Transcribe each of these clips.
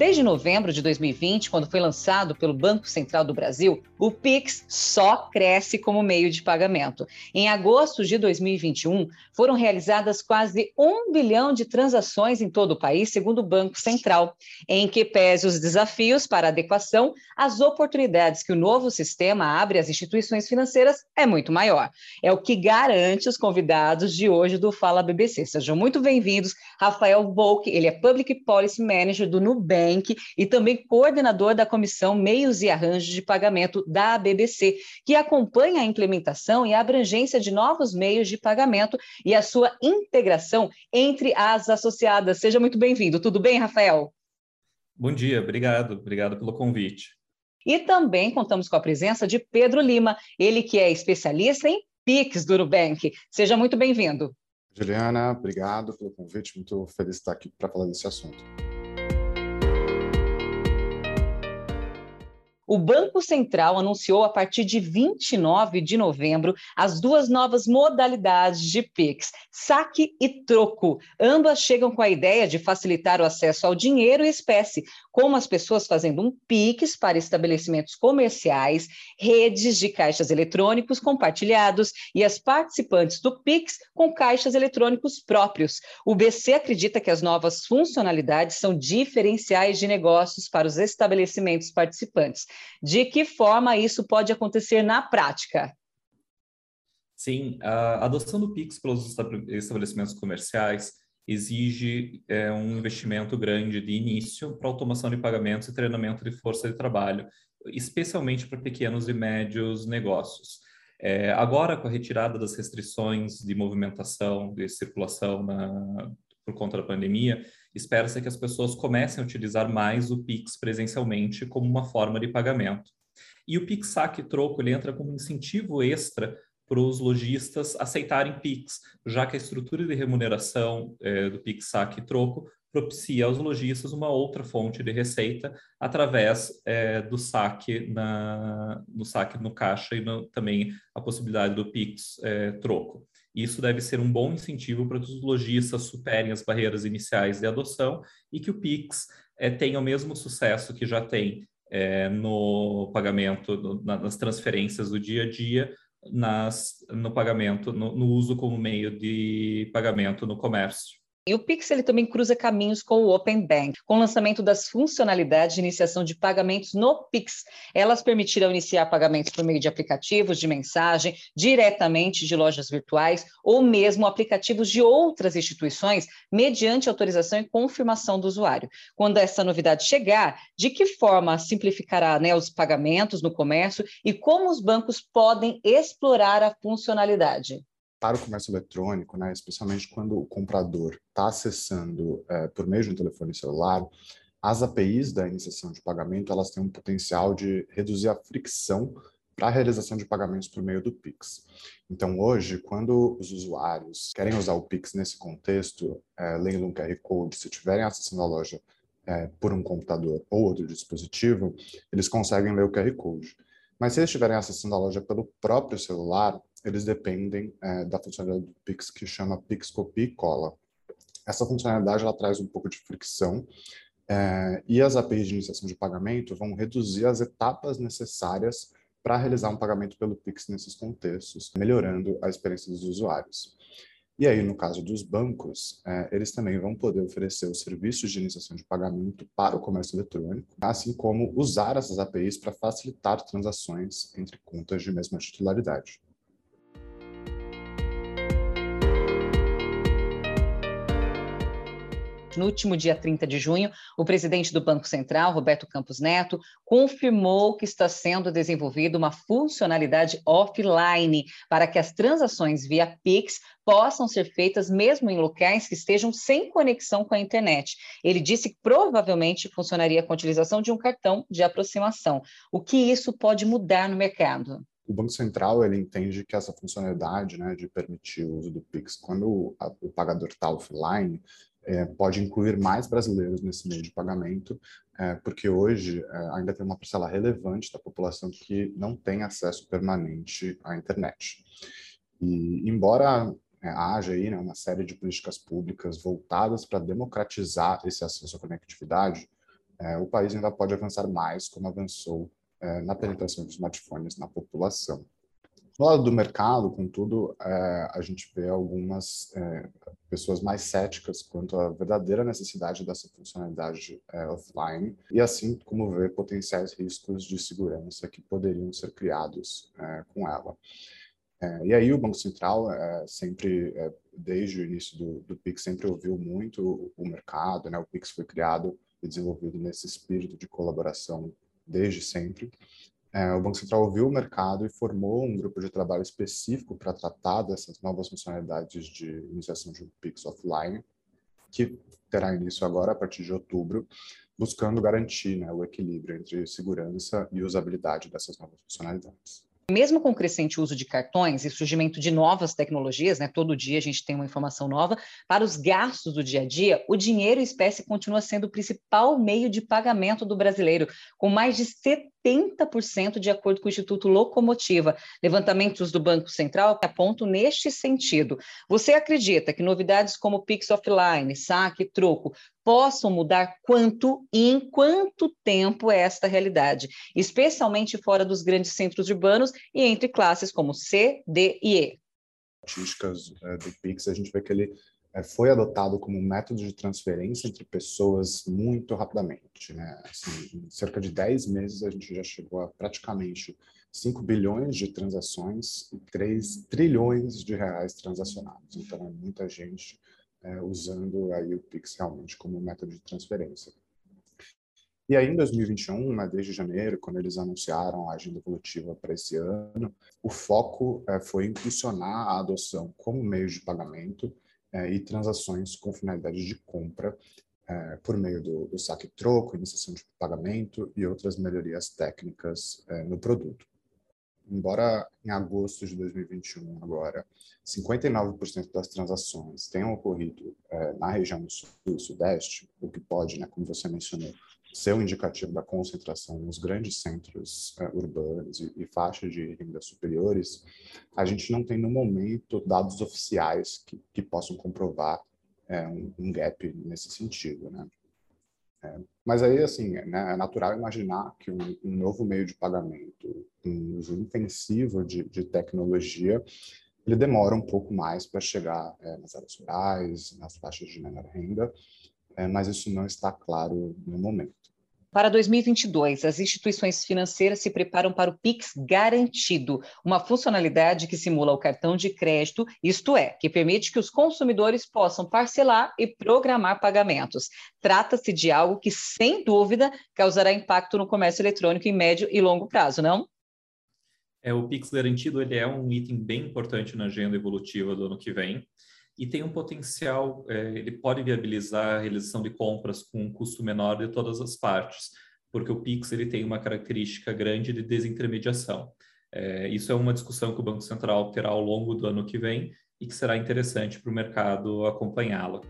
Desde novembro de 2020, quando foi lançado pelo Banco Central do Brasil, o Pix só cresce como meio de pagamento. Em agosto de 2021, foram realizadas quase um bilhão de transações em todo o país, segundo o Banco Central, em que pese os desafios para adequação, as oportunidades que o novo sistema abre às instituições financeiras é muito maior. É o que garante os convidados de hoje do Fala BBC. Sejam muito bem-vindos, Rafael Volk, ele é Public Policy Manager do Nubank E também coordenador da Comissão Meios e Arranjos de Pagamento da BBC, que acompanha a implementação e a abrangência de novos meios de pagamento e a sua integração entre as associadas. Seja muito bem-vindo. Tudo bem, Rafael? Bom dia, obrigado. Obrigado pelo convite. E também contamos com a presença de Pedro Lima, ele que é especialista em PIX do Nubank. Seja muito bem-vindo. Juliana, obrigado pelo convite. Muito feliz de estar aqui para falar desse assunto. O Banco Central anunciou a partir de 29 de novembro as duas novas modalidades de PIX, saque e troco. Ambas chegam com a ideia de facilitar o acesso ao dinheiro e espécie, como as pessoas fazendo um PIX para estabelecimentos comerciais, redes de caixas eletrônicos compartilhados e as participantes do PIX com caixas eletrônicos próprios. O BC acredita que as novas funcionalidades são diferenciais de negócios para os estabelecimentos participantes. De que forma isso pode acontecer na prática? Sim, a adoção do Pix pelos estabelecimentos comerciais exige é, um investimento grande de início para automação de pagamentos e treinamento de força de trabalho, especialmente para pequenos e médios negócios. É, agora, com a retirada das restrições de movimentação, de circulação na, por conta da pandemia, espera-se que as pessoas comecem a utilizar mais o Pix presencialmente como uma forma de pagamento. E o Pix Saque Troco entra como incentivo extra para os lojistas aceitarem Pix, já que a estrutura de remuneração é, do Pix Saque Troco propicia aos lojistas uma outra fonte de receita através é, do saque na, no saque no caixa e no, também a possibilidade do Pix é, troco. Isso deve ser um bom incentivo para que os lojistas superem as barreiras iniciais de adoção e que o Pix é, tenha o mesmo sucesso que já tem é, no pagamento, no, nas transferências do dia a dia, nas, no pagamento, no, no uso como meio de pagamento no comércio. E o Pix ele também cruza caminhos com o Open Bank, com o lançamento das funcionalidades de iniciação de pagamentos no Pix. Elas permitirão iniciar pagamentos por meio de aplicativos de mensagem, diretamente de lojas virtuais ou mesmo aplicativos de outras instituições, mediante autorização e confirmação do usuário. Quando essa novidade chegar, de que forma simplificará né, os pagamentos no comércio e como os bancos podem explorar a funcionalidade? Para o comércio eletrônico, né, especialmente quando o comprador está acessando é, por meio de um telefone celular, as APIs da iniciação de pagamento elas têm um potencial de reduzir a fricção para a realização de pagamentos por meio do Pix. Então, hoje, quando os usuários querem usar o Pix nesse contexto, é, lendo um QR Code, se tiverem acessando a loja é, por um computador ou outro dispositivo, eles conseguem ler o QR Code. Mas se eles estiverem acessando a loja pelo próprio celular, eles dependem é, da funcionalidade do Pix que chama Pix Copia e Cola. Essa funcionalidade ela traz um pouco de fricção é, e as APIs de iniciação de pagamento vão reduzir as etapas necessárias para realizar um pagamento pelo Pix nesses contextos, melhorando a experiência dos usuários. E aí, no caso dos bancos, é, eles também vão poder oferecer os serviços de iniciação de pagamento para o comércio eletrônico, assim como usar essas APIs para facilitar transações entre contas de mesma titularidade. No último dia 30 de junho, o presidente do Banco Central, Roberto Campos Neto, confirmou que está sendo desenvolvida uma funcionalidade offline para que as transações via Pix possam ser feitas mesmo em locais que estejam sem conexão com a internet. Ele disse que provavelmente funcionaria com a utilização de um cartão de aproximação. O que isso pode mudar no mercado? o Banco Central ele entende que essa funcionalidade né, de permitir o uso do Pix quando a, o pagador está offline é, pode incluir mais brasileiros nesse meio de pagamento, é, porque hoje é, ainda tem uma parcela relevante da população que não tem acesso permanente à internet. E embora é, haja aí né, uma série de políticas públicas voltadas para democratizar esse acesso à conectividade, é, o país ainda pode avançar mais, como avançou é, na penetração de smartphones na população. Do lado do mercado, contudo, é, a gente vê algumas é, pessoas mais céticas quanto à verdadeira necessidade dessa funcionalidade é, offline e assim como ver potenciais riscos de segurança que poderiam ser criados é, com ela. É, e aí o Banco Central é, sempre, desde o início do, do Pix, sempre ouviu muito o, o mercado, né? O Pix foi criado e desenvolvido nesse espírito de colaboração desde sempre. É, o Banco Central ouviu o mercado e formou um grupo de trabalho específico para tratar dessas novas funcionalidades de iniciação de Pix offline, que terá início agora a partir de outubro, buscando garantir né, o equilíbrio entre segurança e usabilidade dessas novas funcionalidades. Mesmo com o crescente uso de cartões e surgimento de novas tecnologias, né, todo dia a gente tem uma informação nova, para os gastos do dia a dia, o dinheiro em espécie continua sendo o principal meio de pagamento do brasileiro, com mais de 70% de acordo com o Instituto Locomotiva. Levantamentos do Banco Central apontam neste sentido. Você acredita que novidades como Pix Offline, saque, troco, possam mudar quanto e em quanto tempo é esta realidade, especialmente fora dos grandes centros urbanos e entre classes como C, D e E? Estatísticas é, do Pix, a gente vê que ele foi adotado como método de transferência entre pessoas muito rapidamente. Né? Assim, em cerca de 10 meses, a gente já chegou a praticamente 5 bilhões de transações e 3 trilhões de reais transacionados. Então, é muita gente é, usando aí o Pix realmente como método de transferência. E aí, em 2021, né, desde janeiro, quando eles anunciaram a agenda evolutiva para esse ano, o foco é, foi impulsionar a adoção como meio de pagamento é, e transações com finalidade de compra é, por meio do, do saque-troco, iniciação de pagamento e outras melhorias técnicas é, no produto. Embora em agosto de 2021, agora, 59% das transações tenham ocorrido é, na região sul e sudeste, o que pode, né, como você mencionou, ser um indicativo da concentração nos grandes centros uh, urbanos e, e faixas de renda superiores, a gente não tem no momento dados oficiais que, que possam comprovar é, um, um, gap nesse sentido, né? É, mas aí, assim, né, é natural imaginar que um, um, novo meio de pagamento, um uso intensivo de, de tecnologia, ele demora um pouco mais para chegar é, nas áreas rurais, nas faixas de menor renda, é, mas isso não está claro no momento. Para 2022, as instituições financeiras se preparam para o Pix Garantido, uma funcionalidade que simula o cartão de crédito, isto é, que permite que os consumidores possam parcelar e programar pagamentos. Trata-se de algo que, sem dúvida, causará impacto no comércio eletrônico em médio e longo prazo, não? É, o Pix Garantido ele é um item bem importante na agenda evolutiva do ano que vem e tem um potencial, é, ele pode viabilizar a realização de compras com um custo menor de todas as partes, porque o Pix ele tem uma característica grande de desintermediação. É, isso é uma discussão que o Banco Central terá ao longo do ano que vem e que será interessante para o mercado acompanhá-la.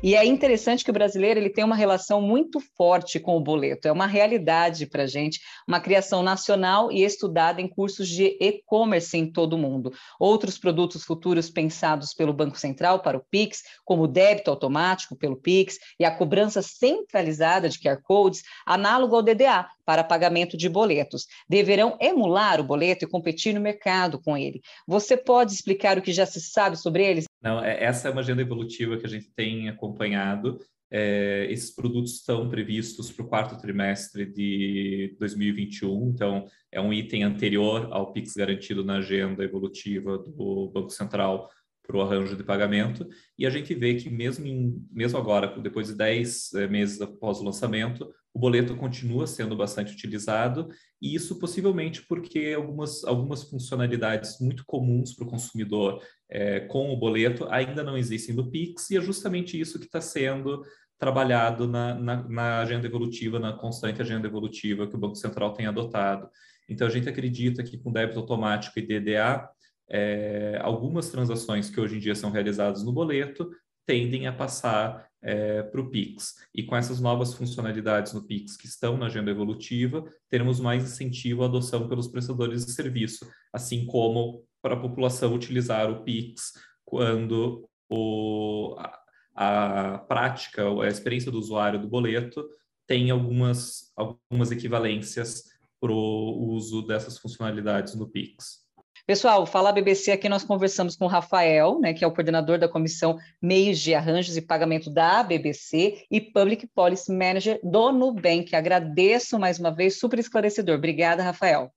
E é interessante que o brasileiro ele tem uma relação muito forte com o boleto, é uma realidade para a gente, uma criação nacional e estudada em cursos de e-commerce em todo o mundo. Outros produtos futuros pensados pelo Banco Central para o Pix, como o débito automático pelo Pix e a cobrança centralizada de QR Codes, análogo ao DDA, para pagamento de boletos. Deverão emular o boleto e competir no mercado com ele. Você pode explicar o que já se sabe sobre eles? Não, é, essa é uma agenda evolutiva que a gente tem acompanhado. É, esses produtos estão previstos para o quarto trimestre de 2021, então é um item anterior ao PIX garantido na agenda evolutiva do Banco Central para o arranjo de pagamento, e a gente vê que mesmo, em, mesmo agora, depois de 10 é, meses após o lançamento, o boleto continua sendo bastante utilizado, e isso possivelmente porque algumas, algumas funcionalidades muito comuns para o consumidor é, com o boleto ainda não existem no Pix, e é justamente isso que está sendo trabalhado na, na, na, agenda evolutiva, na constante agenda evolutiva que o Banco Central tem adotado. Então, a gente acredita que com débito automático e DDA, é, algumas transações que hoje em dia são realizadas no boleto tendem a passar é, para o Pix. E com essas novas funcionalidades no Pix que estão na agenda evolutiva, teremos mais incentivo à adoção pelos prestadores de serviço, assim como para a população utilizar o Pix quando o, a, a prática, a experiência do usuário do boleto tem algumas, algumas equivalências para o uso dessas funcionalidades no Pix. Pessoal, Fala BBC aqui nós conversamos com o Rafael, né, que é o coordenador da comissão Meios de Arranjos e Pagamento da BBC e Public Policy Manager do Nubank. Agradeço mais uma vez, super esclarecedor. Obrigada, Rafael.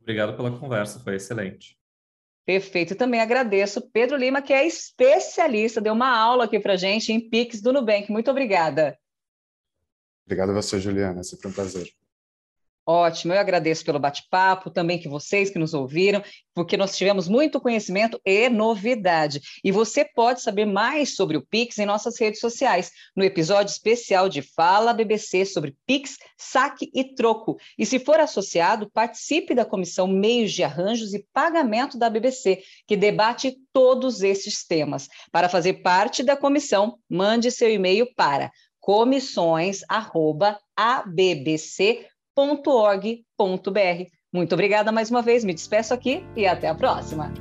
Obrigado pela conversa, foi excelente. Perfeito. E também agradeço Pedro Lima, que é especialista, deu uma aula aqui para gente em Pix do Nubank. Muito obrigada. Obrigado a você, Juliana. É sempre um prazer. Ótimo, eu agradeço pelo bate-papo, também que vocês que nos ouviram, porque nós tivemos muito conhecimento e novidade. E você pode saber mais sobre o Pix em nossas redes sociais, no episódio especial de Fala BBC sobre Pix, saque e troco. E se for associado, participe da comissão Meios de Arranjos e Pagamento da BBC, que debate todos esses temas. Para fazer parte da comissão, mande seu e-mail para comissões@abbc www.org.br. Muito obrigada mais uma vez, me despeço aqui e até a próxima.